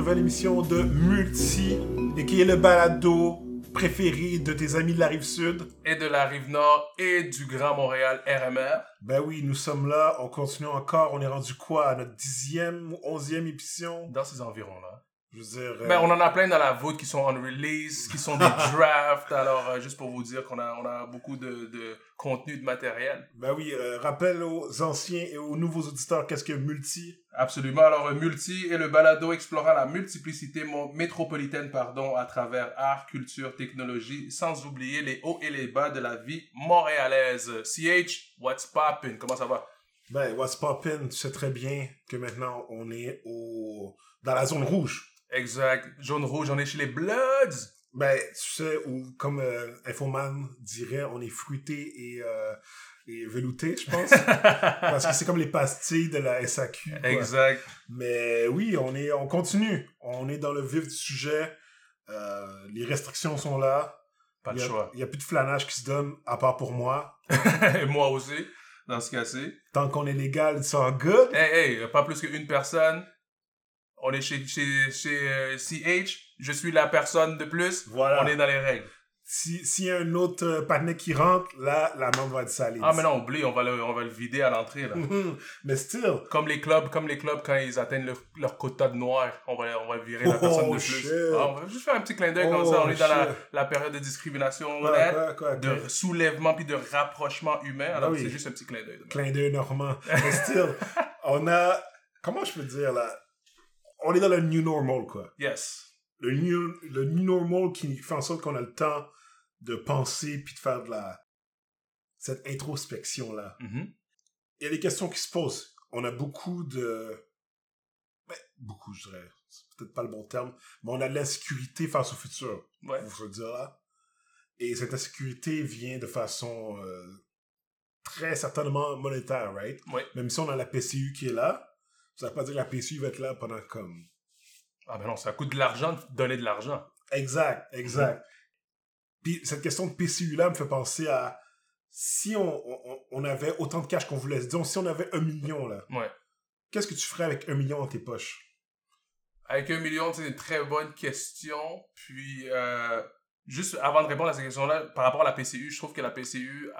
nouvelle émission de Multi, et qui est le balado préféré de tes amis de la rive sud. Et de la rive nord et du Grand Montréal RMR. Ben oui, nous sommes là, on continue encore, on est rendu quoi? À notre dixième ou onzième émission? Dans ces environs-là. Je veux dire. euh, Ben, on en a plein dans la voûte qui sont on release, qui sont des drafts. Alors, euh, juste pour vous dire qu'on a, on a beaucoup de, de contenu, de matériel. ben oui, euh, rappelle aux anciens et aux nouveaux auditeurs qu'est-ce que Multi? Absolument. Alors, euh, Multi est le balado explorant la multiplicité métropolitaine pardon, à travers art, culture, technologie, sans oublier les hauts et les bas de la vie montréalaise. CH, what's poppin'? Comment ça va? Ben, What's Poppin', tu sais très bien que maintenant on est au dans la zone rouge. Exact. Jaune rouge, on est chez les Bloods. Ben, tu sais, ou comme euh, Infoman dirait, on est fruité et, euh, et velouté, je pense. Parce que c'est comme les pastilles de la SAQ. quoi. Exact. Mais oui, on est, on continue. On est dans le vif du sujet. Euh, les restrictions sont là. Pas de a- choix. Il n'y a plus de flanage qui se donne, à part pour moi. Et moi aussi, dans ce cas-ci. Tant qu'on est légal, it's all good. Hey, hey, pas plus qu'une personne. On est chez, chez, chez euh, CH. Je suis la personne de plus. Voilà. On est dans les règles. Si- S'il y a un autre euh, partenaire qui rentre, là, la main va être salée. Ah, mais non, oublie, on va le, on va le vider à l'entrée, là. mais still. Comme les clubs, comme les clubs quand ils atteignent leur, leur quota de noir, on va, on va virer la Oh, personne de plus. shit. Ah, on va juste faire un petit clin d'œil comme Oh, ça. On est dans la, période de discrimination, quoi, quoi, de soulèvement puis de rapprochement humain. Alors Ah oui. c'est juste un petit clin d'œil. clin d'œil normand. Mais still, on a... Comment je peux dire, là? On est dans le new normal, quoi. Yes. Le new, le new normal qui fait en sorte qu'on a le temps de penser puis de faire de la... Cette introspection-là. Mhm. Il y a des questions qui se posent. On a beaucoup de... Ben, beaucoup, je dirais. C'est peut-être pas le bon terme. Mais on a de l'insécurité face au futur. Ouais. vous dire là. Et cette insécurité vient de façon euh, très certainement monétaire, right? Ouais. Même si on a la PCU qui est là, ça veut pas dire que la PCU va être là pendant comme... Ah, ben non, ça coûte de l'argent de donner de l'argent. Exact, exact. Puis cette question de PCU-là me fait penser à si on, on, on avait autant de cash qu'on voulait, disons si on avait un million là, Ouais. qu'est-ce que tu ferais avec un million dans tes poches? Avec un million, c'est une très bonne question. Puis, euh, juste avant de répondre à cette question-là, par rapport à la PCU, je trouve que la PCU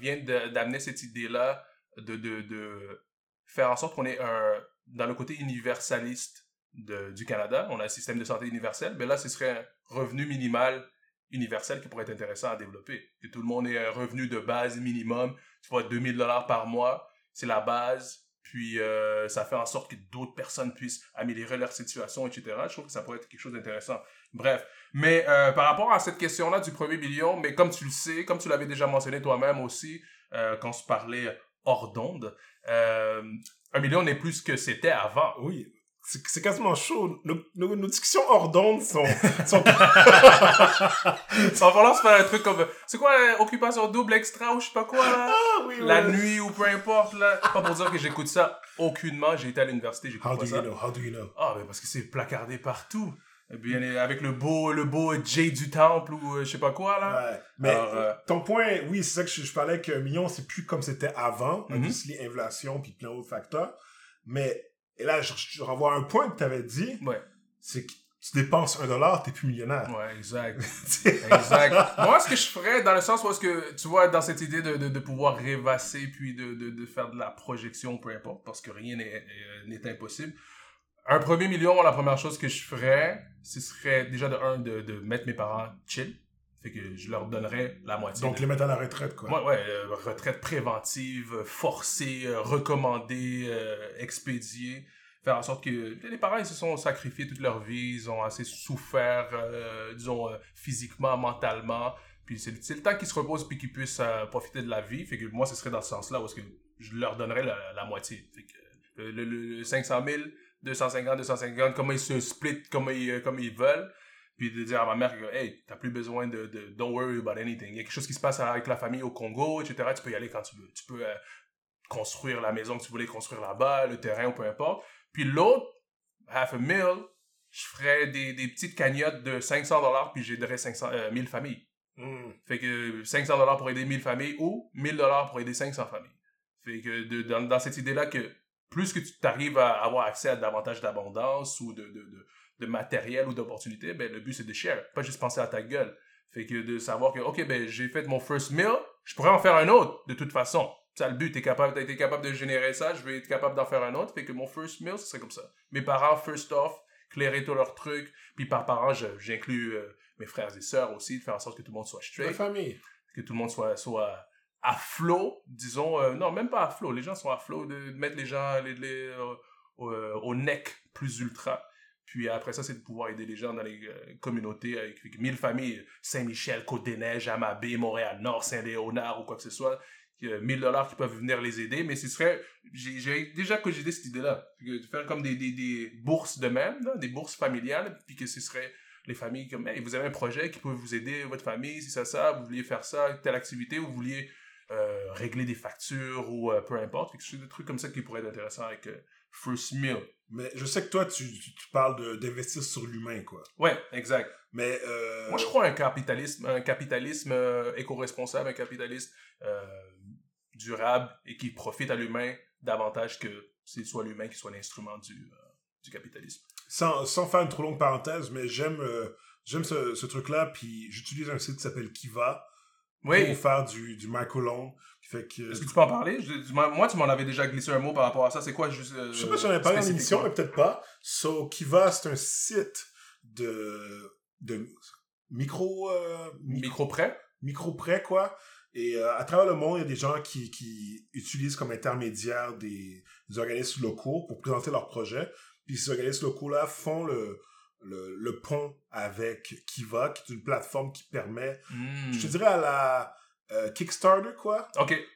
vient d'amener cette idée-là de, de, de faire en sorte qu'on est un, dans le côté universaliste du Canada. On a un système de santé universel, mais là, ce serait un revenu minimal universel qui pourrait être intéressant à développer. Que tout le monde ait un revenu de base minimum, tu vois, 2000 dollars par mois, c'est la base. Puis euh, ça fait en sorte que d'autres personnes puissent améliorer leur situation, etc. Je trouve que ça pourrait être quelque chose d'intéressant. Bref. Mais euh, par rapport à cette question-là du premier million, mais comme tu le sais, comme tu l'avais déjà mentionné toi-même aussi, euh, quand on se parlait hors d'onde, euh, un million n'est plus ce que c'était avant. Oui, c'est quasiment chaud. Nos, nos- nos discussions hors d'onde sont... sont... Va falloir se faire un truc comme... C'est quoi, euh, occupation double extra ou je sais pas quoi, là? ah oui, La nuit ou peu importe, là. Pas pour dire que j'écoute ça aucunement. J'ai été à l'université, j'écoute How pas do ça. you know? How do you know? Ah, ben parce que c'est placardé partout. Et bien, avec le beau, le beau Jay du Temple ou euh, je sais pas quoi, là. Ouais. Mais Alors, euh, ton point, oui, c'est ça que je, je parlais qu'un million, c'est plus comme c'était avant, Mhm. obviously, inflation puis plein d'autres facteurs. Mais et là, je, je renvoie un point que tu avais dit, Ouais, c'est que tu dépenses un dollar, t'es plus millionnaire. ouais, exact. exact. Moi, ce que je ferais, dans le sens où est-ce que, tu vois, dans cette idée de, de, de pouvoir rêvasser puis de, de, de faire de la projection, peu importe, parce que rien n'est euh, n'est impossible. Un premier million, la première chose que je ferais, ce serait déjà de un, de, de mettre mes parents chill. Fait que je leur donnerais la moitié. Donc, de- les mettre à la retraite, quoi. Ouais, ouais, euh, retraite préventive, forcée, euh, recommandée, euh, expédiée. Faire en sorte que les parents, ils se sont sacrifiés toute leur vie, ils ont assez souffert, disons, physiquement, mentalement. Puis c'est le temps qu'ils se reposent puis qu'ils puissent profiter de la vie. Fait que moi, ce serait dans ce sens-là où est-ce que je leur donnerais la, la moitié. Fait que le, le- le 500 000, 250, 250, comment ils se split, comme ils, euh, comme ils veulent. Puis de dire à ma mère que hey t'as plus besoin de, de don't worry about anything. Il y a quelque chose qui se passe avec la famille au Congo etc tu peux y aller quand tu veux. Tu peux euh, construire la maison que tu voulais construire là-bas le terrain ou peu importe. Puis l'autre half a mil je ferais des, des petites cagnottes de 500 dollars puis j'aiderais 500 euh, 1000 familles. Hmm. fait que 500 dollars pour aider 1000 familles ou 1000 dollars pour aider 500 familles. Fait que de- dans, dans cette idée là que plus que tu t'arrives à avoir accès à davantage d'abondance ou de, de, de, de matériel ou d'opportunité, ben, le but, c'est de share. Pas juste penser à ta gueule. Fait que de savoir que, OK, ben, j'ai fait mon first meal, je pourrais en faire un autre, de toute façon. C'est le but, t'es capable, t'as été capable de générer ça, je vais être capable d'en faire un autre. Fait que mon first meal, ce serait comme ça. Mes parents, first off, clairer tous leurs trucs. Puis par parents, j'inclus euh, mes frères et sœurs aussi, de faire en sorte que tout le monde soit straight. La famille. Que tout le monde soit, soit à flot, disons. euh, non, même pas à flot. Les gens sont à flot, de, mettre les gens euh, au, euh, au neck plus ultra. Puis après ça, c'est de pouvoir aider les gens dans les communautés avec, avec 1000 familles, Saint-Michel, Côte-des-Neiges, Amabé, Montréal-Nord, Saint-Léonard ou quoi que ce soit. Il y a 1000 dollars qui peuvent venir les aider, mais ce serait, j'ai déjà cogité cette idée-là, de faire comme des, des, des bourses de même, des bourses familiales, puis que ce serait les familles comme, hey, vous avez un projet qui peut vous aider, votre famille, si ça, ça, vous vouliez faire ça, telle activité, vous vouliez euh, régler des factures ou euh, peu importe, quelque chose, des trucs comme ça qui pourraient être intéressants avec euh, First Meal. Mais je sais que toi, tu, tu, tu parles d'investir sur l'humain, quoi. Ouais, exact. Mais. Moi, je crois à un capitalisme, un capitalisme éco-responsable, un capitalisme durable et qui profite à l'humain davantage que c'est soit l'humain qui soit l'instrument du, du capitalisme. sans, sans faire une trop longue parenthèse, mais j'aime j'aime ce, ce truc-là, puis j'utilise un site qui s'appelle Kiva Oui. pour faire du, du microloan. qui Fait que, Est-ce que tu peux en parler? Je- moi, moi, tu m'en avais déjà glissé un mot par rapport à ça. C'est quoi juste. euh, je sais pas si j'en ai parlé en émission, mais peut-être pas. So, Kiva, c'est un site de, de micro, euh, micro, Micro prêt? micro prêt, quoi. Et euh, à travers le monde, il y a des gens qui, qui utilisent comme intermédiaire des, des organismes locaux pour présenter leurs projets. Puis ces organismes locaux-là font le, le, le pont avec Kiva, qui est une plateforme qui permet, Hmm. je te dirais à la euh, Kickstarter, quoi,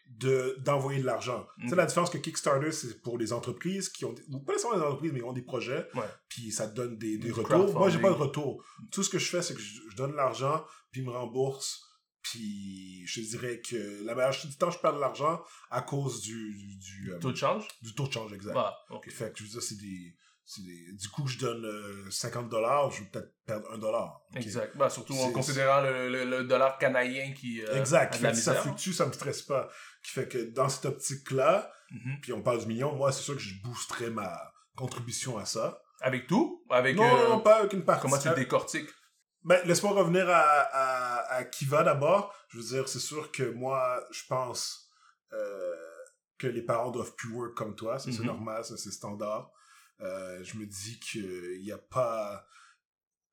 de d'envoyer de l'argent. Ok. C'est la différence que Kickstarter, c'est pour les entreprises qui ont, ou pas nécessairement les entreprises, mais qui ont des projets, Ouais. puis ça te donne des, des retours. Moi, j'ai pas de retour. Tout ce que je fais, c'est que je, je donne l'argent, puis ils me remboursent, puis je dirais que la majorité du temps, je perds de l'argent à cause du, du, du, euh, Taux de change? du taux de change exact. Ah, ok. Fait que je veux dire, c'est des- Du coup, je donne euh, 50 dollars, je vais peut-être perdre 1 dollar. ok? Exact. Bah, surtout en considérant le, le, le dollar canadien qui. euh, Exact. a de la ça fluctue, ça me stresse pas. Qui fait que dans cette optique-là, Mhm. puis on parle du million, moi, c'est sûr que je boosterais ma contribution à ça. Avec tout? Avec. non, euh, non, pas avec une partie. Comment tu Euh, le décortiques? Ben, laisse-moi revenir à, à, à Kiva d'abord. Je veux dire, c'est sûr que moi, je pense euh, que les parents doivent plus work comme toi. Ça, c'est Mhm. normal, ça, c'est standard. Euh, je me dis qu'il n'y a pas...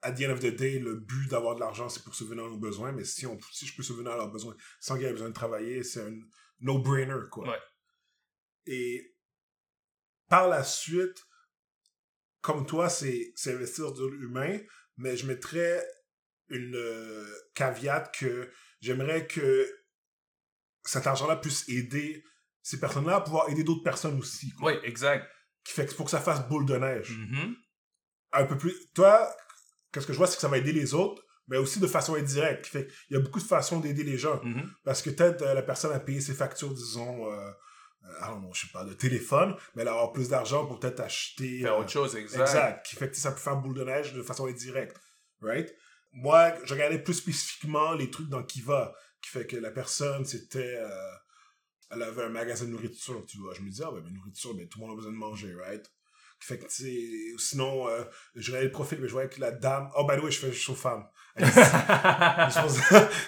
À the end of the day, le but d'avoir de l'argent, c'est pour subvenir à nos besoins. Mais si, on, si je peux subvenir à leurs besoins sans qu'ils aient besoin de travailler, c'est un no-brainer, quoi. Ouais. Et par la suite, comme toi, c'est investir de l'humain, mais je mettrais une euh, caveat que j'aimerais que cet argent-là puisse aider ces personnes-là à pouvoir aider d'autres personnes aussi. quoi. Oui, exact. Qui fait que pour que ça fasse boule de neige. Mhm. Un peu plus. Toi, qu'est-ce que je vois, c'est que ça va aider les autres, mais aussi de façon indirecte. Qui fait qu'il y a beaucoup de façons d'aider les gens. Mhm. Parce que peut-être euh, la personne a payé ses factures, disons, euh, euh, don't know, je sais pas, de téléphone, mais elle avoir plus d'argent pour peut-être acheter. Faire euh, autre chose, exact. Exact. Qui fait que ça peut faire boule de neige de façon indirecte. Right? Moi, je regardais plus spécifiquement les trucs dans Kiva, qui fait que la personne, c'était. euh, elle avait un magasin de nourriture, tu vois. Je me disais, ah, ben, mais nourriture, ben, tout le monde a besoin de manger, right? Fait que, tu sais, sinon, euh, je regardais le profil, mais je voyais que la dame. Oh, by the way, je fais juste aux femmes.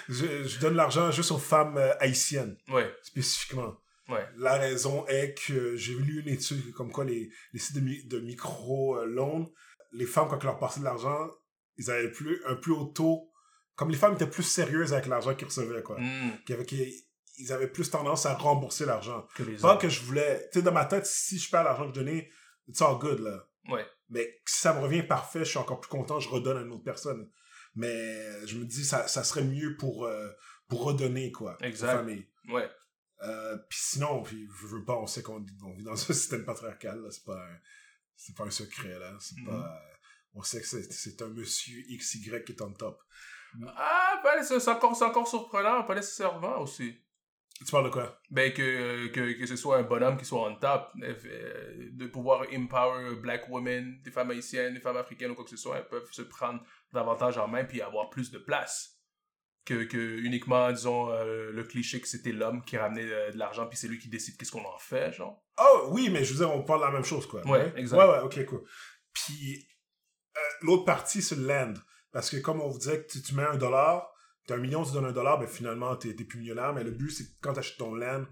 je, je, donne l'argent juste aux femmes euh, haïtiennes, ouais, spécifiquement. ouais. La raison est que j'ai lu une étude comme quoi les, les sites de, mi- de micro-loan, les femmes, quand ils leur passaient de l'argent, ils avaient plus, un plus haut taux. Comme les femmes étaient plus sérieuses avec l'argent qu'ils recevaient, quoi. Mm. Qui- ils avaient plus tendance à rembourser l'argent. Pas que je voulais. Tu sais, dans ma tête, si je perds l'argent que je donnais, it's all good, là. Ouais. Mais si ça me revient parfait, je suis encore plus content, je redonne à une autre personne. Mais je me dis, ça, ça serait mieux pour, euh, pour redonner, quoi. Exact. familles. Ouais. Euh, puis sinon, puis je veux pas, on sait qu'on on vit dans un système patriarcal, là, c'est pas un, c'est pas un secret, là, c'est Mhm. pas, on sait que c'est, c'est un monsieur XY qui est en top. Ah, ben, c'est c'est encore, c'est encore surprenant, pas nécessairement aussi. Tu parles de quoi? Ben, que, que, que ce soit un bonhomme qui soit on top, euh, de pouvoir empower black women, des femmes haïtiennes, des femmes africaines ou quoi que ce soit, elles peuvent se prendre davantage en main puis avoir plus de place. Que, que uniquement, disons, euh, le cliché que c'était l'homme qui ramenait euh, de l'argent puis c'est lui qui décide qu'est-ce qu'on en fait, genre. Oh, oui, mais je veux dire, on parle de la même chose, quoi. Ouais, exact. Ouais, ouais, ok, cool. Puis, euh, l'autre partie, c'est le land. Parce que comme on vous disait que tu, tu mets un dollar, t'as un million, tu donnes un dollar, ben finalement, t'es es plus millionnaire. Mais le but, c'est que quand t'achètes ton land,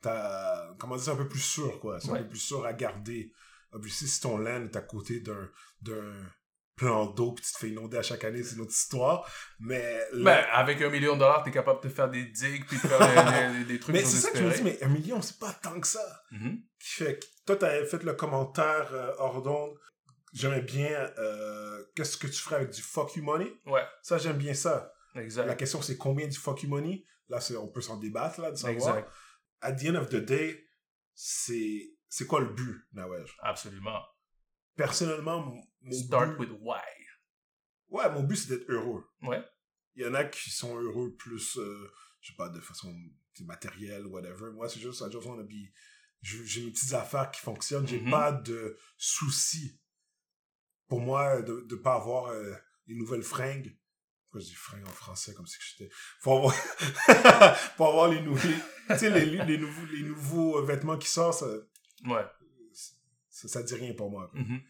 t'as, comment dire, c'est un peu plus sûr, quoi. C'est un peu plus sûr à garder. Obviously, si ton land est à côté d'un, d'un plan d'eau, puis tu te fais inonder à chaque année, c'est une autre histoire. Mais, le- Ben, avec un million de dollars, t'es capable de faire des digues puis de faire des, des- des trucs mais c'est ça que je me dis, mais un million, c'est pas tant que ça. Mhm. qui fait que toi, t'avais fait le commentaire euh, hors d'onde. J'aimais bien euh, qu'est-ce que tu ferais avec du fuck you money? Ouais, Ça, j'aime bien ça. La question, c'est combien du fuck you money? Là, on peut s'en débattre, là, de savoir. Exact. At the end of the day, c'est, c'est quoi le but, Nawej? Absolument. Personnellement, mon Start but, with why. ouais, mon but, c'est d'être heureux. Ouais. Il y en a qui sont heureux plus, euh, je sais pas, de façon matérielle, whatever. Moi, c'est juste, I just wanna be... J'ai mes petites affaires qui fonctionnent. J'ai Mhm. pas de soucis. Pour moi, de ne pas avoir euh, des nouvelles fringues. Pourquoi je dis fringues en français comme si j'étais... Pour avoir... pour avoir les nouveaux... Tu sais, les, les, nouveaux, les nouveaux euh, vêtements qui sortent, ça, Ouais. ça, ça dit rien pour moi. Mhm.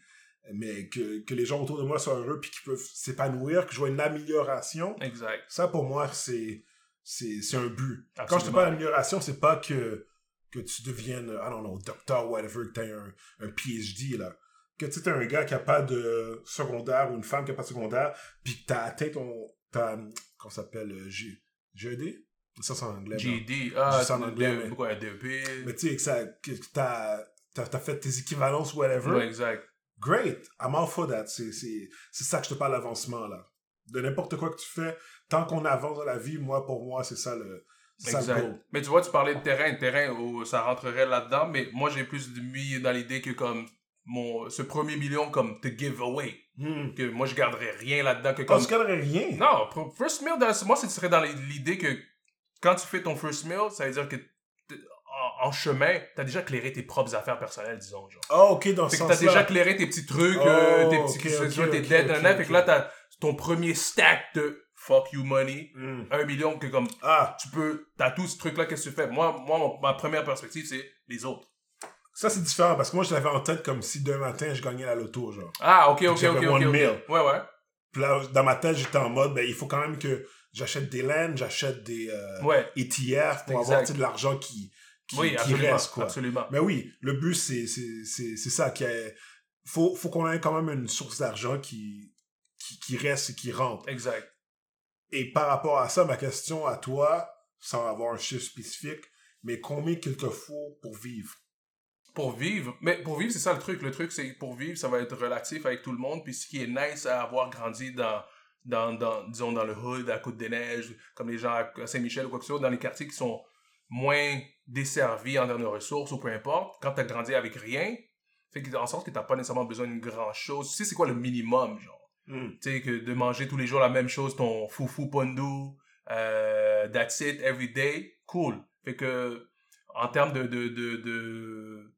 Mais que, que les gens autour de moi soient heureux puis qu'ils peuvent s'épanouir, que je vois une amélioration, Exact. ça, pour moi, c'est, c'est, un but. Quand je te parle d'amélioration, c'est pas que, que tu deviennes, I don't know, docteur, whatever, que tu un, un PhD, là. Que tu es un gars qui a pas de secondaire ou une femme qui a pas de secondaire, puis que tu as atteint ton. ta- comment ça s'appelle euh, G, GED Ça, c'est en anglais. GD, ah, sais en anglais, de- mais- quoi, DEP. Mais tu sais, que t'as as, fait tes équivalences, whatever. Ouais, exact. Great, I'm all for that. C'est, c'est, c'est ça que je te parle d'avancement, là. De n'importe quoi que tu fais, tant qu'on avance dans la vie, moi, pour moi, c'est ça le, c'est Exact. Mais tu vois, tu parlais de terrain, terrain où ça rentrerait là-dedans, mais moi j'ai plus mis dans l'idée que comme mon ce premier million comme te give away, Hmm. que moi je garderais rien là-dedans que comme se garderait rien. non, first meal dans- moi ce serait dans l'idée que quand tu fais ton first meal, ça veut dire que en, en chemin, t'as déjà clairé tes propres affaires personnelles, disons genre. Ah, ok, dans ce que t'as sens-là. déjà clairé tes petits trucs, Oh, euh, tes petits, ok, que ce ok, soit tes dettes, nanana. fait que là t'as ton premier stack de fuck you money, Hmm. un million que comme Ah, tu peux, t'as tout ce truc-là, qu'est-ce que tu fais? Moi, moi ma première perspective, c'est les autres. Ça, c'est différent, parce que moi, je l'avais en tête comme si demain matin, je gagnais la loto, genre. Ah, ok, ok, ok, one ok. mil. Ouais, ouais. Puis là, dans ma tête, j'étais en mode, ben, il faut quand même que j'achète des laines, j'achète des euh, Ouais. ETF pour Exact. avoir, de l'argent qui, qui, Oui, qui reste, quoi. Absolument. Mais oui, le but, c'est, ça. qu'il faut, faut qu'on ait quand même une source d'argent qui, qui, qui reste et qui rentre. Exact. Et par rapport à ça, ma question à toi, sans avoir un chiffre spécifique, mais combien qu'il te faut pour vivre? Pour vivre, mais pour vivre, c'est ça le truc. Le truc, c'est que pour vivre, ça va être relatif avec tout le monde. Puis ce qui est nice à avoir grandi dans, dans, dans disons, dans le hood, à Côte-des-Neiges, comme les gens à Saint-Michel ou quoi que ce soit, dans les quartiers qui sont moins desservis en termes de ressources ou peu importe, quand t'as grandi avec rien, fait en sorte que t'as pas nécessairement besoin d'une grande chose. Tu sais, c'est quoi le minimum, genre? Hmm. tu sais, que de manger tous les jours la même chose, ton foufou pondu, euh, that's it, every day, cool. Fait que, en termes de, de, de, de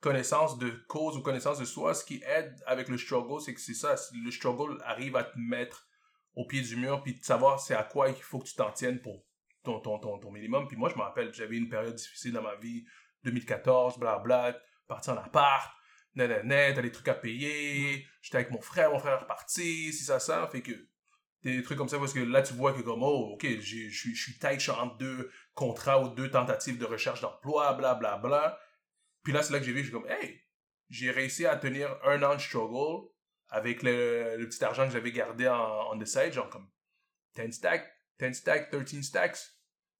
connaissance de cause ou connaissance de soi, ce qui aide avec le struggle, c'est que c'est ça, le struggle arrive à te mettre au pied du mur, puis de savoir c'est à quoi il faut que tu t'en tiennes pour ton, ton, ton, ton minimum. Puis moi, je me rappelle, j'avais une période difficile dans ma vie, 2014, blabla, parti en appart, nanana, t'as des trucs à payer, j'étais avec mon frère, mon frère est reparti, si ça, ça, fait que des trucs comme ça, parce que là, tu vois que comme, oh, ok, je suis je suis tight, je suis entre deux contrats ou deux tentatives de recherche d'emploi, bla, bla. Puis là, c'est là que j'ai vu, je suis comme, hey, j'ai réussi à tenir un an de struggle avec le, le petit argent que j'avais gardé en on the side, genre comme 10 stacks, 10 stacks, 13 stacks,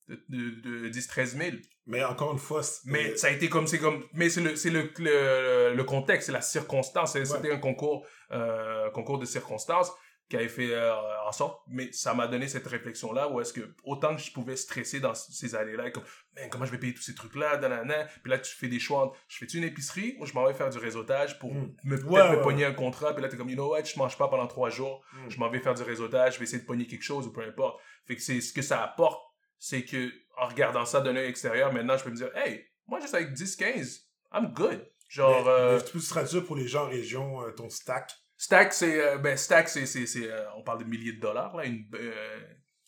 de, de, de 10, 13 000. Mais encore une fois, c'est- Mais ça a été comme, c'est comme, mais c'est le, c'est le, le, le contexte, c'est la circonstance. C'était un concours, euh, concours de circonstances qui avait fait euh, en sorte, mais ça m'a donné cette réflexion-là où est-ce que autant que je pouvais stresser dans ces années-là, comme, man, comment je vais payer tous ces trucs-là, nanana, puis là tu fais des choix, entre, je fais-tu une épicerie ou je m'en vais faire du réseautage pour Mm. me, peut-être Ouais, me ouais, pogner un contrat, puis là t'es comme, you know what, je mange pas pendant trois jours, Hmm. je m'en vais faire du réseautage, je vais essayer de pogner quelque chose ou peu importe. Fait que c'est ce que ça apporte, c'est que en regardant ça d'un œil extérieur, maintenant je peux me dire, hey, moi juste avec 10, 15, I'm good. Genre, Mais- euh, peux te traduire pour les gens en région, euh, ton stack. Stack, c'est, euh, ben, stack, c'est, c'est, c'est, euh, on parle de milliers de dollars, là, une, euh,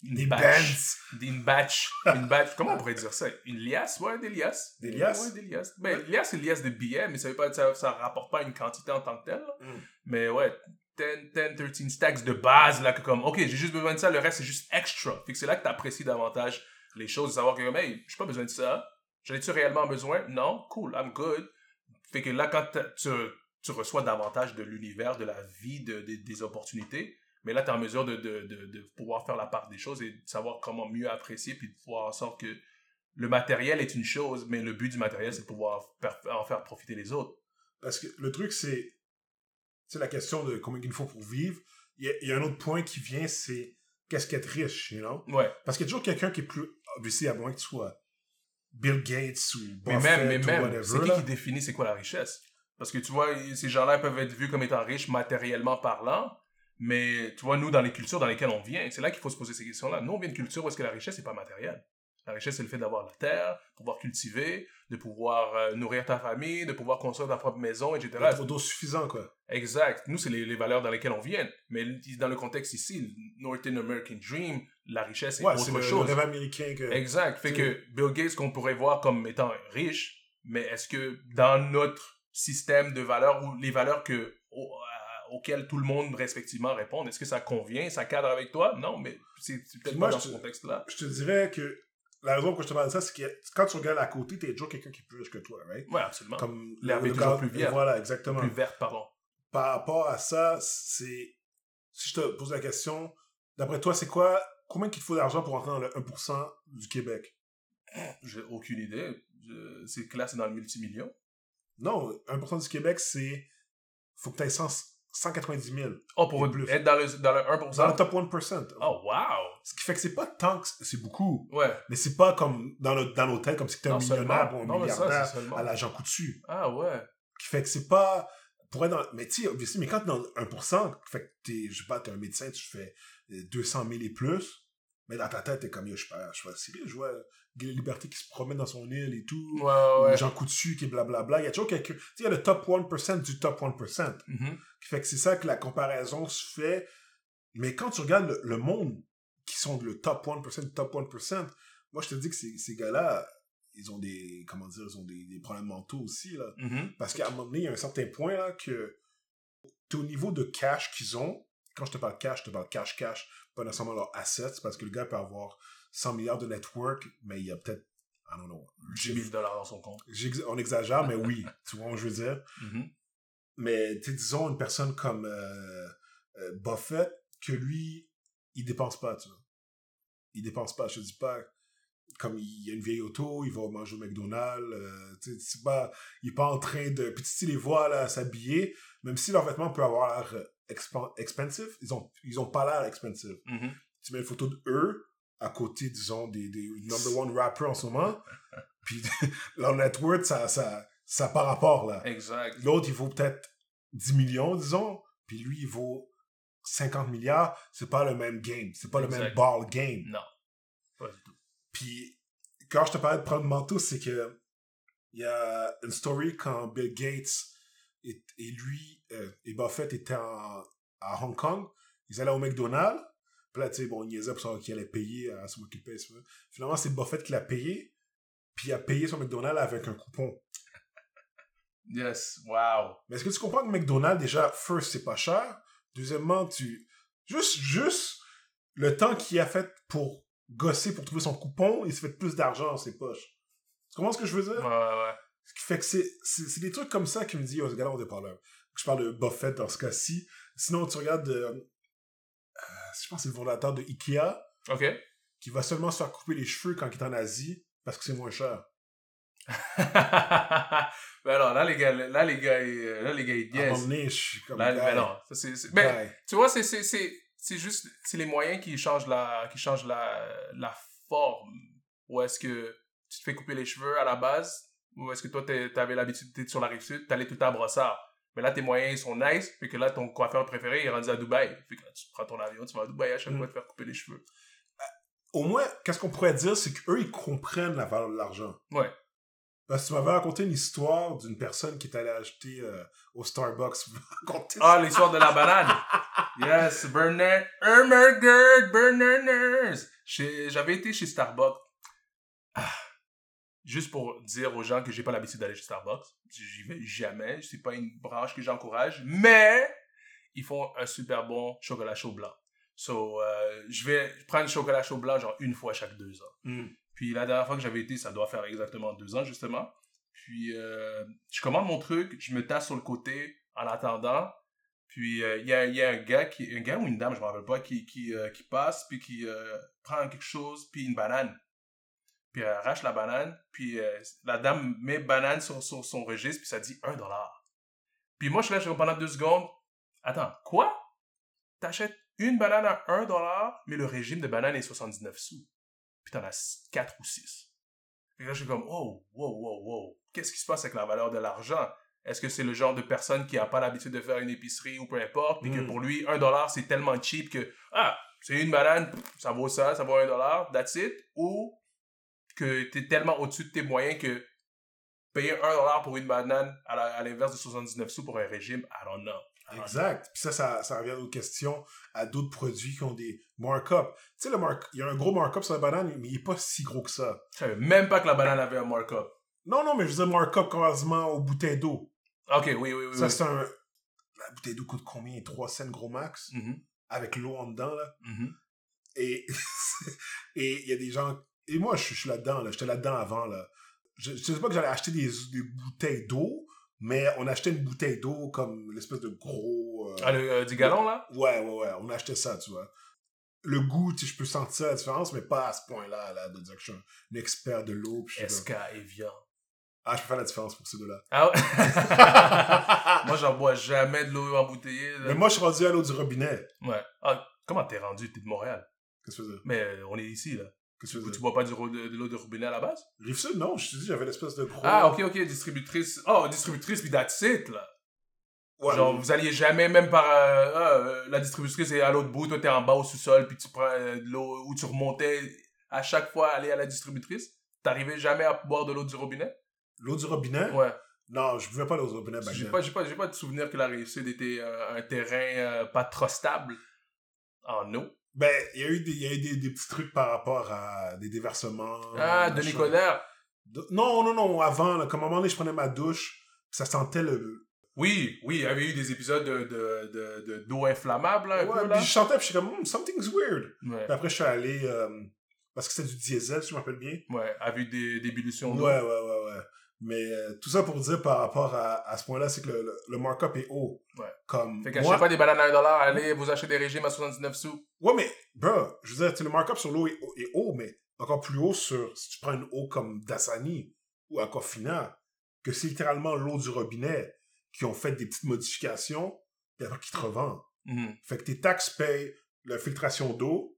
une Des batch. bands. Une batch. Une batch. Comment on pourrait dire ça? Une liasse? Ouais, des liasses. Des liasses? Ouais, des liasses. Ben, liasse, c'est liasse de billets, mais ça pas, ça, ça rapporte pas une quantité en tant que telle. Mm. Mais ouais, 10, 10, 13 stacks de base, là, que comme, ok, j'ai juste besoin de ça, le reste, c'est juste extra. Fait que c'est là que tu apprécies davantage les choses, de savoir que, hey, j'ai pas besoin de ça. J'en ai-tu réellement besoin? Non? Cool, I'm good. Fait que là, quand tu, tu reçois davantage de l'univers, de la vie, de, des opportunités, mais là, tu es en mesure de, de, de, de, pouvoir faire la part des choses et de savoir comment mieux apprécier, puis de pouvoir en sorte que le matériel est une chose, mais le but du matériel, c'est de pouvoir en faire profiter les autres. Parce que le truc, c'est c'est la question de combien il faut pour vivre. Il y, a, un autre point qui vient, c'est qu'est-ce qu'être riche, you know? Ouais. Parce qu'il y a toujours quelqu'un qui est plus, obviously, à moins que tu sois Bill Gates ou Buffett mais même, mais même, C'est qui qui définit c'est quoi la richesse? Parce que tu vois, ces gens-là peuvent être vus comme étant riches matériellement parlant, mais tu vois, nous, dans les cultures dans lesquelles on vient, c'est là qu'il faut se poser ces questions-là. Nous, on vient de culture où est-ce que la richesse n'est pas matérielle. La richesse, c'est le fait d'avoir la terre, de pouvoir cultiver, de pouvoir euh, nourrir ta famille, de pouvoir construire ta propre maison, etc. D'être suffisant, quoi. Exact. Nous, c'est les, valeurs dans lesquelles on vient. Mais dans le contexte ici, le Northern American Dream, la richesse est ouais, autre le, chose. Le rêve américain. Que, exact. Fait que Bill Gates, qu'on pourrait voir comme étant riche, mais est-ce que dans notre système de valeurs ou les valeurs que euh, auxquelles tout le monde respectivement répond, est-ce que ça convient, ça cadre avec toi? Non, mais c'est peut-être pas dans ce contexte-là. Je te dirais que la raison pour je te parle de ça, c'est que quand tu regardes à côté, t'es toujours quelqu'un qui est plus riche que toi, right? Oui, absolument. Comme l'herbe est toujours plus verte. Voilà, exactement. Plus verte, pardon. Par rapport à ça, c'est. Si je te pose la question, d'après toi, c'est quoi. Combien qu'il te faut d'argent pour entrer dans le 1% du Québec? J'ai aucune idée. C'est classé dans le multimillion. Non, 1% du Québec, c'est. Faut que tu aies 190 000. Oh, pour être dans le, dans le 1%? Dans le top 1%. Oh, wow! Ce qui fait que c'est pas tant que c'est beaucoup. Ouais. Mais c'est pas comme dans l'hôtel, comme si t'étais un millionnaire ou un milliardaire à l'agent coutu. Ah ouais. Qui fait que c'est pas. Pour être dans. Mais tu sais, mais quand t'es dans 1%, fait que t'es, je sais pas, t'es un médecin, tu fais 200 000 et plus. Mais dans ta tête, t'es comme, yo, je suis pas, je suis pas je vois Guy Liberté qui se promène dans son île et tout. Ouais, ouais. Jean Coutu qui est blablabla. Il y a toujours quelqu'un. Tu sais, il y a le top 1% du top 1%. Mm-hmm. Fait que c'est ça que la comparaison se fait. Mais quand tu regardes le monde qui sont le top 1%, top 1%, moi, je te dis que ces, ces gars-là, ils ont des, comment dire, ils ont des, des problèmes mentaux aussi, là. Mm-hmm. Parce qu'à un moment donné, il y a un certain point, là, que es au niveau de cash qu'ils ont, quand je te parle cash, je te parle cash-cash, pas nécessairement leurs assets, parce que le gars peut avoir 100 milliards de network, mais il y a peut-être, I don't know, 10 000 dollars dans son compte. On exagère, mais oui, tu vois ce que je veux dire? Mm-hmm. Mais, tu disons, une personne comme euh, euh, Buffett, que lui, il dépense pas, tu vois. Il dépense pas. Je te dis pas, comme il y a une vieille auto, il va manger au McDonald's. Euh, c'est pas, il est pas en train de. Puis tu les vois là s'habiller, même si leur vêtement peut avoir l'air expensive, ils ont, ils ont pas l'air expensive. Mm-hmm. Tu mets une photo de eux à côté, disons, des, des number one rappers en ce moment, puis leur net worth, ça, ça, ça par rapport là. Exact. L'autre, il vaut peut-être 10 millions, disons, puis lui, il vaut 50 milliards, c'est pas le même game. C'est pas le même ball game. Non. Pas du tout. Puis, quand je te parlais de prendre manteau, c'est que il y a une story quand Bill Gates et, et lui euh, et Buffett étaient à Hong Kong. Ils allaient au McDonald's. Puis là, tu sais, bon, il niaisait pour savoir qui allait payer, à ce qu'il paye. Finalement, c'est Buffett qui l'a payé. Puis il a payé son McDonald's avec un coupon. Yes, wow. Mais est-ce que tu comprends que McDonald's, déjà, first, c'est pas cher? Deuxièmement, tu. Juste, juste le temps qu'il a fait pour gosser, pour trouver son coupon, il se fait plus d'argent dans ses poches. Tu comprends ce que je veux dire? Ouais, ouais. Ce qui fait que c'est, des trucs comme ça qui me disent, oh, ce gars-là, on là. Je parle de Buffett dans ce cas-ci. Sinon, tu regardes, de, euh, je pense que c'est le fondateur de Ikea. Qui va seulement se faire couper les cheveux quand il est en Asie parce que c'est moins cher. ben alors, là, les gars, là, les gars, là, les gars, ils suis comme. Là, ben non. c'est... Ben, tu vois, c'est, c'est, c'est, c'est juste, c'est les moyens qui changent la, qui changent la, la forme. Ou est-ce que tu te fais couper les cheveux à la base? Ou est-ce que toi, t'avais l'habitude d'être sur la rive sud, t'allais tout à brossard? Mais là, tes moyens, sont nice, puis que là, ton coiffeur préféré, il est rendu à Dubaï. Puis que là, tu prends ton avion, tu vas à Dubaï à chaque mm. fois te faire couper les cheveux. Au moins, qu'est-ce qu'on pourrait dire, c'est qu'eux, ils comprennent la valeur de l'argent. Ouais. Parce que tu m'avais raconté une histoire d'une personne qui est allée acheter euh, au Starbucks. ah, l'histoire de la banane. yes, Bernard. Ermergerd, Bernarders. J'avais été chez Starbucks. Ah. Juste pour dire aux gens que j'ai pas l'habitude d'aller chez Starbucks. J'y vais jamais. C'est pas une branche que j'encourage. Mais, ils font un super bon chocolat chaud blanc. So, euh, je vais prendre le chocolat chaud blanc genre une fois chaque deux ans. Hmm. Puis la dernière fois que j'avais été, ça doit faire exactement deux ans justement. Puis euh, je commande mon truc, je me tasse sur le côté en attendant. Puis euh, il y, a, y, a, un gars, qui, un gars ou une dame, je ne me rappelle pas, qui, qui, qui passe, puis qui prend quelque chose, puis une banane. Puis elle arrache la banane, puis la dame met banane sur, sur, son registre, puis ça dit un dollar. Puis moi, je suis là pendant deux secondes. Attends, quoi? T'achètes une banane à un dollar, mais le régime de banane est 79 sous. Puis t'en as quatre ou six. Et là, je suis comme, oh, wow, wow, wow. Qu'est-ce qui se passe avec la valeur de l'argent? Est-ce que c'est le genre de personne qui n'a pas l'habitude de faire une épicerie ou peu importe, puis que Mm. pour lui, un dollar, c'est tellement cheap que, ah, c'est une banane, ça vaut ça, ça vaut un dollar, that's it? Ou que tu es tellement au-dessus de tes moyens que payer un dollar pour une banane à l'inverse de 79 sous pour un régime, I don't know. I don't know. Exact. Puis ça, ça, ça revient à d'autres questions, à d'autres produits qui ont des markups. Tu sais, le mark... il y a un gros markup sur la banane, mais il n'est pas si gros que ça. Je savais même pas que la banane avait un markup. Non, non, mais je veux dire markup comparativement aux bouteilles d'eau. Ok, oui, oui, oui. Ça, oui. c'est un... La bouteille d'eau coûte combien? 3 cents gros max? Mhm, Avec l'eau en dedans, là. Et et il y a des gens... Et moi, je, suis- je suis là-dedans, là. J'étais là-dedans avant, là. Je ne sais pas que j'allais acheter des, des bouteilles d'eau, mais on achetait une bouteille d'eau comme l'espèce de gros... euh, Ah, le, euh, du galon, là? Ouais, ouais, ouais. On achetait ça, tu vois. Le goût, tu sais, je peux sentir la différence, mais pas à ce point-là, là, de dire que je suis un expert de l'eau. SK Evian. Ah, je peux faire la différence pour ces deux-là. Ah ouais? moi, j'en bois jamais de l'eau embouteillée. là. mais moi, je suis rendu à l'eau du robinet. Ouais. Ah, comment t'es rendu? T'es de Montréal. Qu'est-ce que tu veux dire? Mais euh, on est ici, là. Que tu Tu bois pas du de, l'eau de robinet à la base? Rive-Sud, non, je te dis, j'avais l'espèce de gros... Ah, ok, ok, distributrice. Oh, distributrice, puis that's it, là. Ouais, Genre, mais- vous alliez jamais, même par. euh, ah, euh, la distributrice est à l'autre bout, toi t'es en bas au sous-sol, puis tu prends euh, de l'eau, ou tu remontais à chaque fois aller à la distributrice. T'arrivais jamais à boire de l'eau du robinet? L'eau du robinet? Ouais. Non, je buvais pas l'eau du robinet J'ai pas, j'ai pas, j'ai pas de souvenir que la Rive-Sud était un terrain pas trop stable en eau. Ben, il y a eu, des, y a eu des, des petits trucs par rapport à des déversements. Ah. De- Non, non, non, avant, là, comme à un moment donné, je prenais ma douche, ça sentait le... Oui, oui, il y avait eu des épisodes de, de, de, de- d'eau inflammable, là, un Ouais, peu, là. puis je sentais, puis je suis comme, Hmm, something's weird. Ouais, Puis après, je suis allé, euh, parce que c'était du diesel, si je me rappelle bien. ouais, avec des d'ébullition Ouais, d'eau. ouais, ouais, ouais. Mais euh, tout ça pour dire par rapport à, à ce point-là, c'est que le, le, le markup est haut. Ouais. Comme Fait qu'achetez pas des bananes à 1$, allez vous achetez des régimes à 79 sous. Ouais, mais, bro, je veux dire, le markup sur l'eau est, haut- est haut, mais encore plus haut sur, si tu prends une eau comme Dasani ou Aquafina, que c'est littéralement l'eau du robinet qui ont fait des petites modifications, et après qui te revendent. Mhm. Fait que tes taxes payent la filtration d'eau,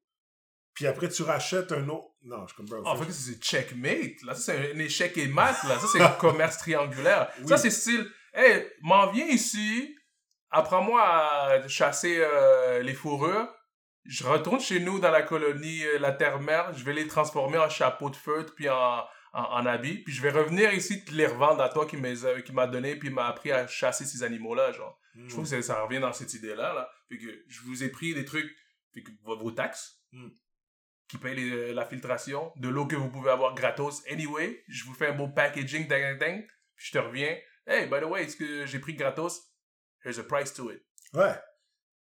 puis après tu rachètes un autre. Non, je bro. Ah, faut- fait c'est checkmate. Là, ça, c'est un échec et mat. Là. Ça, c'est commerce triangulaire. Oui. Ça, c'est style, hey, m'en viens ici, apprends-moi à chasser euh, les fourrures. Je retourne chez nous dans la colonie euh, La Terre-Mère. Je vais les transformer en chapeau de feutre puis en, en, en habits. Puis je vais revenir ici te les revendre à toi qui m'a qui m'a donné puis m'a appris à chasser ces animaux-là. Genre. Hmm. Je trouve que ça, ça revient dans cette idée-là. Là. Fait que je vous ai pris des trucs, fait que vos, vos taxes, Mm. Qui payent les- la filtration, de l'eau que vous pouvez avoir gratos. Anyway, je vous fais un beau packaging, ding, ding, ding, puis je te reviens. Hey, by the way, est-ce que j'ai pris gratos? There's a price to it. Ouais.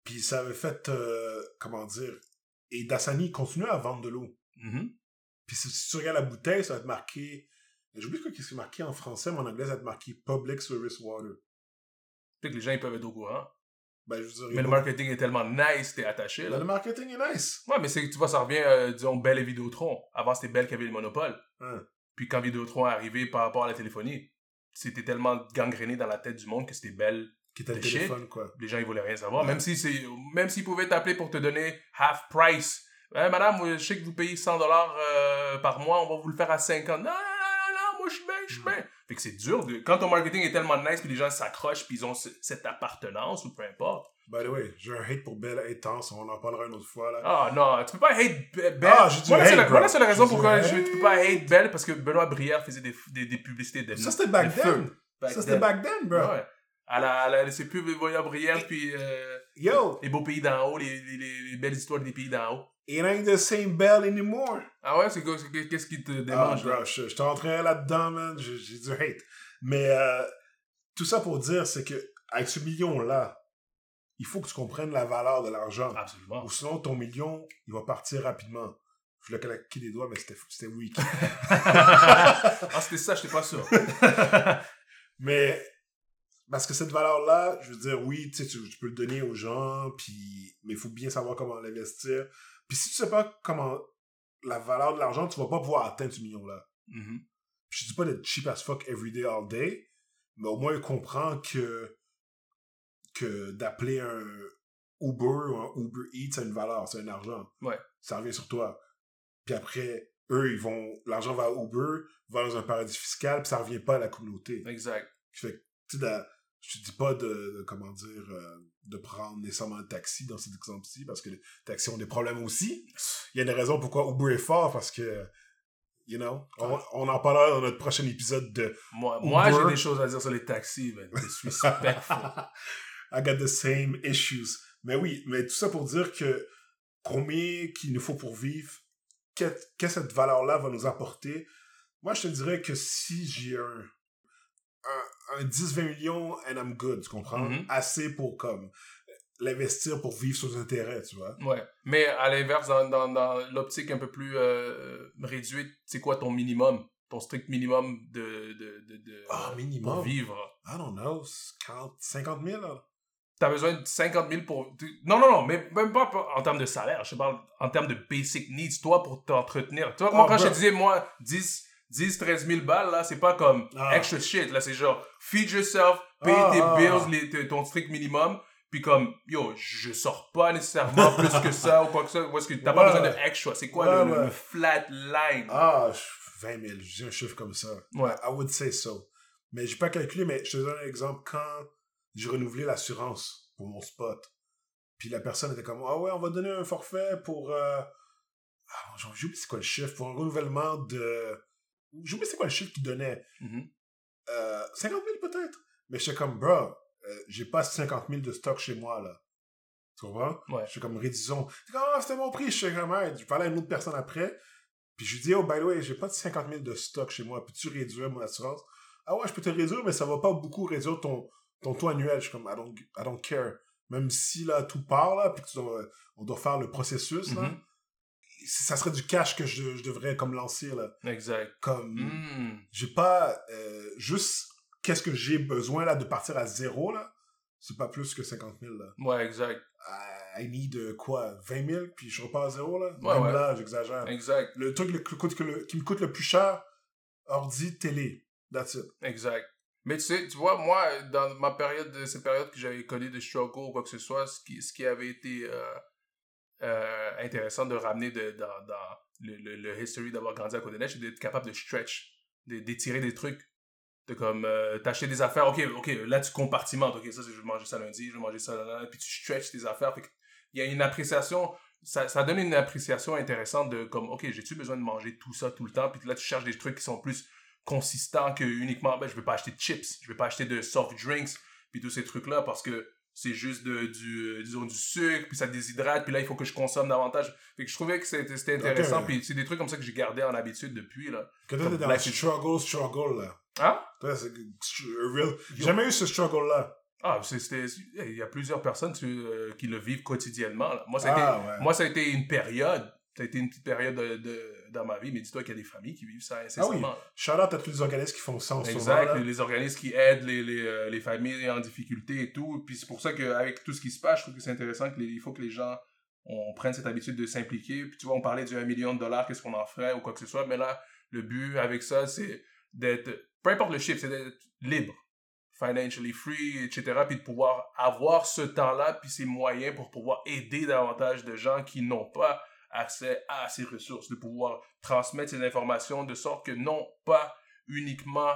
Puis ça avait fait, euh, comment dire, et Dasani continue à vendre de l'eau. Mhm. Puis si, tu regardes la bouteille, ça va être marqué. J'oublie quoi qui est marqué en français, mais en anglais, ça va être marqué Public Service Water. Fait que les gens, ils peuvent être au courant. Ben, je Mais le marketing est tellement nice, t'es attaché, Ben, là. le marketing est nice. Ouais, mais c'est tu vois, ça revient, euh, disons, Bell et Vidéotron. Avant, c'était Bell qui avait le monopole. Hein. Puis quand Vidéotron est arrivé par rapport à la téléphonie, c'était tellement gangréné dans la tête du monde que c'était Bell Qui était le shit. téléphone, quoi. les gens ils voulaient rien savoir Ouais. même si c'est même s'ils pouvaient t'appeler pour te donner half price Hein, madame je sais que vous payez 100 dollars par mois on va vous le faire à 50 non non non non, non moi je suis bien je suis bien fait que c'est dur de... quand ton marketing est tellement nice puis les gens s'accrochent puis ils ont ce- cette appartenance ou peu importe By the way, j'ai un hate pour Belle intense, on en parlera une autre fois, là. ah non tu peux pas hate Be- Belle Ah, j'ai la seule- hate, moi, la bro. seule raison pourquoi hate. je tu peux pas hate Belle parce que Benoît Brière faisait des, des, des publicités de ça, c'était back then. Back ça, c'était back then, bro. ouais elle a, elle a laissé plus Benoît Brière puis euh, Yo, les beaux pays d'en haut les, les, les- les belles histoires des pays d'en haut it ain't the same Belle anymore. Ah ouais, c'est quoi- qu'est-ce qui te Ah, démange bro, je, je t'entrais là-dedans, man. J'ai du hate. Mais euh, tout ça pour dire, c'est que avec ce million-là, il faut que tu comprennes la valeur de l'argent. Absolument. Ou sinon, ton million, il va partir rapidement. Je l'ai claqué des doigts, mais c'était, c'était weak. ah, c'était ça, je n'étais pas sûr. mais, parce que cette valeur-là, je veux dire, oui, tu peux le donner aux gens, puis, mais il faut bien savoir comment l'investir. Puis si tu sais pas comment la valeur de l'argent, tu vas pas pouvoir atteindre ce million-là. Mhm. Je dis pas d'être cheap as fuck every day, all day, mais au moins comprends que, que d'appeler un Uber ou un Uber Eats, c'est une valeur, c'est un argent. Ouais. Ça revient sur toi. Puis après, eux, ils vont, l'argent va à Uber, va dans un paradis fiscal, puis ça revient pas à la communauté. Exact. Fait que, tu sais, je te dis pas de, de, comment dire, euh, de prendre nécessairement un taxi dans cet exemple-ci, parce que les taxis ont des problèmes aussi. Il y a une raison pourquoi Uber est fort, parce que, you know, on, on en parlera dans notre prochain épisode de Moi, moi j'ai des choses à dire sur les taxis, man. Je suis respectful. I got the same issues. Mais oui, mais tout ça pour dire que combien qu'il nous faut pour vivre, qu'est- qu'est-ce que cette valeur-là va nous apporter. Moi, je te dirais que si j'ai un, un, un 10-20 millions and I'm good, tu comprends? Mhm. Assez pour comme l'investir pour vivre sur intérêts, tu vois? Ouais. Mais à l'inverse, dans, dans, dans l'optique un peu plus euh, réduite, c'est quoi ton minimum? Ton strict minimum de, de, de, de- Ah, pour minimum? vivre? I don't know, 40, 50 000, là. T'as besoin de 50 000 pour... Non, non, non, mais même pas pour- en termes de salaire. Je parle en termes de basic needs, toi, pour t'entretenir. Tu vois, moi, Oh, quand je bro. te disais, moi, 10, 10 13 000 balles, là, c'est pas comme Ah. extra shit. Là, c'est genre, feed yourself, paye Ah, tes ah, bills, ah. les- t- ton strict minimum. Puis comme, yo, je sors pas nécessairement plus que ça ou quoi que ça. Est-ce que t'as pas besoin de extra? C'est quoi Ouais, le, ouais. le flat line? Ah, je- 20 000, j'ai un chiffre comme ça. Ouais. I would say so. Mais j'ai pas calculé, mais je te donne un exemple. Quand j'ai renouvelé l'assurance pour mon spot, puis la personne était comme, ah ouais, on va donner un forfait pour... Euh... Ah, j'ai oublié c'est quoi le chiffre, pour un renouvellement de... J'ai oublié c'est quoi le chiffre qu'il donnait. Mhm. Euh, 50 000 peut-être. Mais j'étais comme, bro, euh, j'ai pas 50 000 de stock chez moi, là. Tu comprends? Ouais. Je suis comme. C'est comme, ah, c'était mon prix. Je suis comme, Hey, je parlais à une autre personne après. Puis je lui dis, oh, by the way, j'ai pas de 50 000 de stock chez moi. Peux-tu réduire mon assurance? Ah ouais, je peux te réduire, mais ça va pas beaucoup réduire ton, ton taux annuel. Je suis comme, I don't, I don't care. Même si, là, tout part, là, puis on doit faire le processus, là. Mhm. Ça serait du cash que je, je devrais, comme, lancer, là. Exact. Comme, Hmm. j'ai pas euh, juste qu'est-ce que j'ai besoin là de partir à zéro là? C'est pas plus que 50 000 là Ouais, exact. I need euh, quoi 20 000 puis je repars à zéro là? Ouais, même ouais. là j'exagère Exact. le truc le, que le- qui me coûte le plus cher ordi télé that's it Exact. Mais tu sais, tu vois, moi, dans ma période, de cette période que j'avais connu de struggle ou quoi que ce soit, ce qui, ce qui avait été euh, euh, intéressant de ramener dans, le, history d'avoir grandi à Côte-des-Neiges, c'est d'être capable de stretch, d'étirer des trucs. De comme, euh, t'acheter des affaires, ok, ok, là tu compartimentes, ok, ça je vais manger ça lundi, je vais manger ça, là, puis tu stretches tes affaires. Il y a une appréciation, ça, ça donne une appréciation intéressante de comme, ok, j'ai-tu besoin de manger tout ça tout le temps, puis là tu cherches des trucs qui sont plus consistants que uniquement, ben je vais pas acheter de chips, je vais pas acheter de soft drinks, puis tous ces trucs-là, parce que c'est juste de, du, euh, disons, du sucre, puis ça déshydrate, puis là il faut que je consomme davantage. Fait que je trouvais que c'était intéressant, puis c'est des trucs comme ça que j'ai gardé en habitude depuis, là. que toi t'es dans le struggle struggle là Hein? toi c'est real j'ai Yo. jamais eu ce struggle là Ah, c'était. Il y a plusieurs personnes tu, euh, qui le vivent quotidiennement. là. Moi, ça a été, ah ouais moi, ça a été une période. Ça a été une petite période de, de- dans ma vie, mais dis-toi qu'il y a des familles qui vivent ça incessamment. là. shout out à tous les organismes qui font ça en Exact, les, les organismes qui aident les, les, euh, les familles en difficulté et tout. Puis c'est pour ça qu'avec tout ce qui se passe, je trouve que c'est intéressant qu'il faut que les gens on prenne cette habitude de s'impliquer. Puis tu vois, on parlait du 1 million de dollars, qu'est-ce qu'on en ferait ou quoi que ce soit. Mais là, le but avec ça, c'est d'être, peu importe le chiffre, c'est d'être libre, financially free, etc. Puis de pouvoir avoir ce temps-là, puis ces moyens pour pouvoir aider davantage de gens qui n'ont pas accès à ces ressources, de pouvoir transmettre ces informations de sorte que non pas uniquement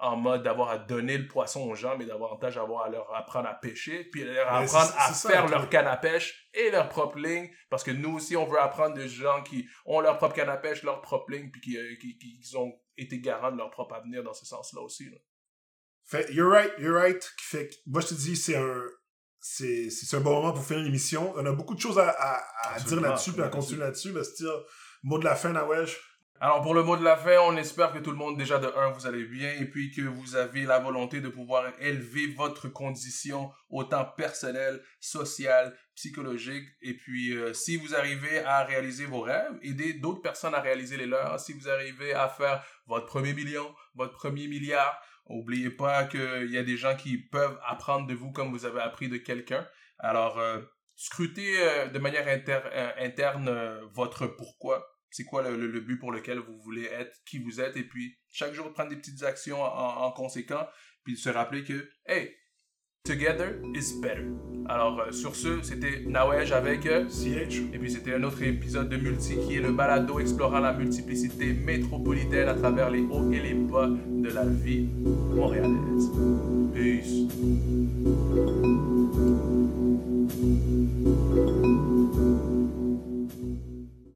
en mode d'avoir à donner le poisson aux gens, mais davantage avoir à leur apprendre à pêcher, puis leur Mais apprendre à faire le leur canne à pêche et leur propre ligne, parce que nous aussi, on veut apprendre de gens qui ont leur propre canne à pêche, leur propre ligne, puis qui, euh, qui, qui- ont été garants de leur propre avenir dans ce sens-là aussi. là. Fait, you're right, you're right. Fait moi, je te dis, c'est un, c'est, c'est un bon moment pour faire une émission. On a beaucoup de choses à, à, à dire là-dessus, puis à continuer là-dessus. Mais c'est mot de la fin, Nawesh. Alors pour le mot de la fin, on espère que tout le monde déjà de un vous allez bien et puis que vous avez la volonté de pouvoir élever votre condition autant personnelle, sociale, psychologique et puis euh, si vous arrivez à réaliser vos rêves, aider d'autres personnes à réaliser les leurs, si vous arrivez à faire votre premier million, votre premier milliard, n'oubliez pas qu'il y a des gens qui peuvent apprendre de vous comme vous avez appris de quelqu'un. Alors euh, scrutez euh, de manière interne votre pourquoi c'est quoi le, le, but pour lequel vous voulez être, qui vous êtes, et puis chaque jour prendre des petites actions en, en conséquent, puis se rappeler que, hey, together is better. Alors, euh, sur ce, c'était Nawej avec euh, CH. Et puis, c'était un autre épisode de Multi qui est le balado explorant la multiplicité métropolitaine à travers les hauts et les bas de la vie montréalaise. Peace.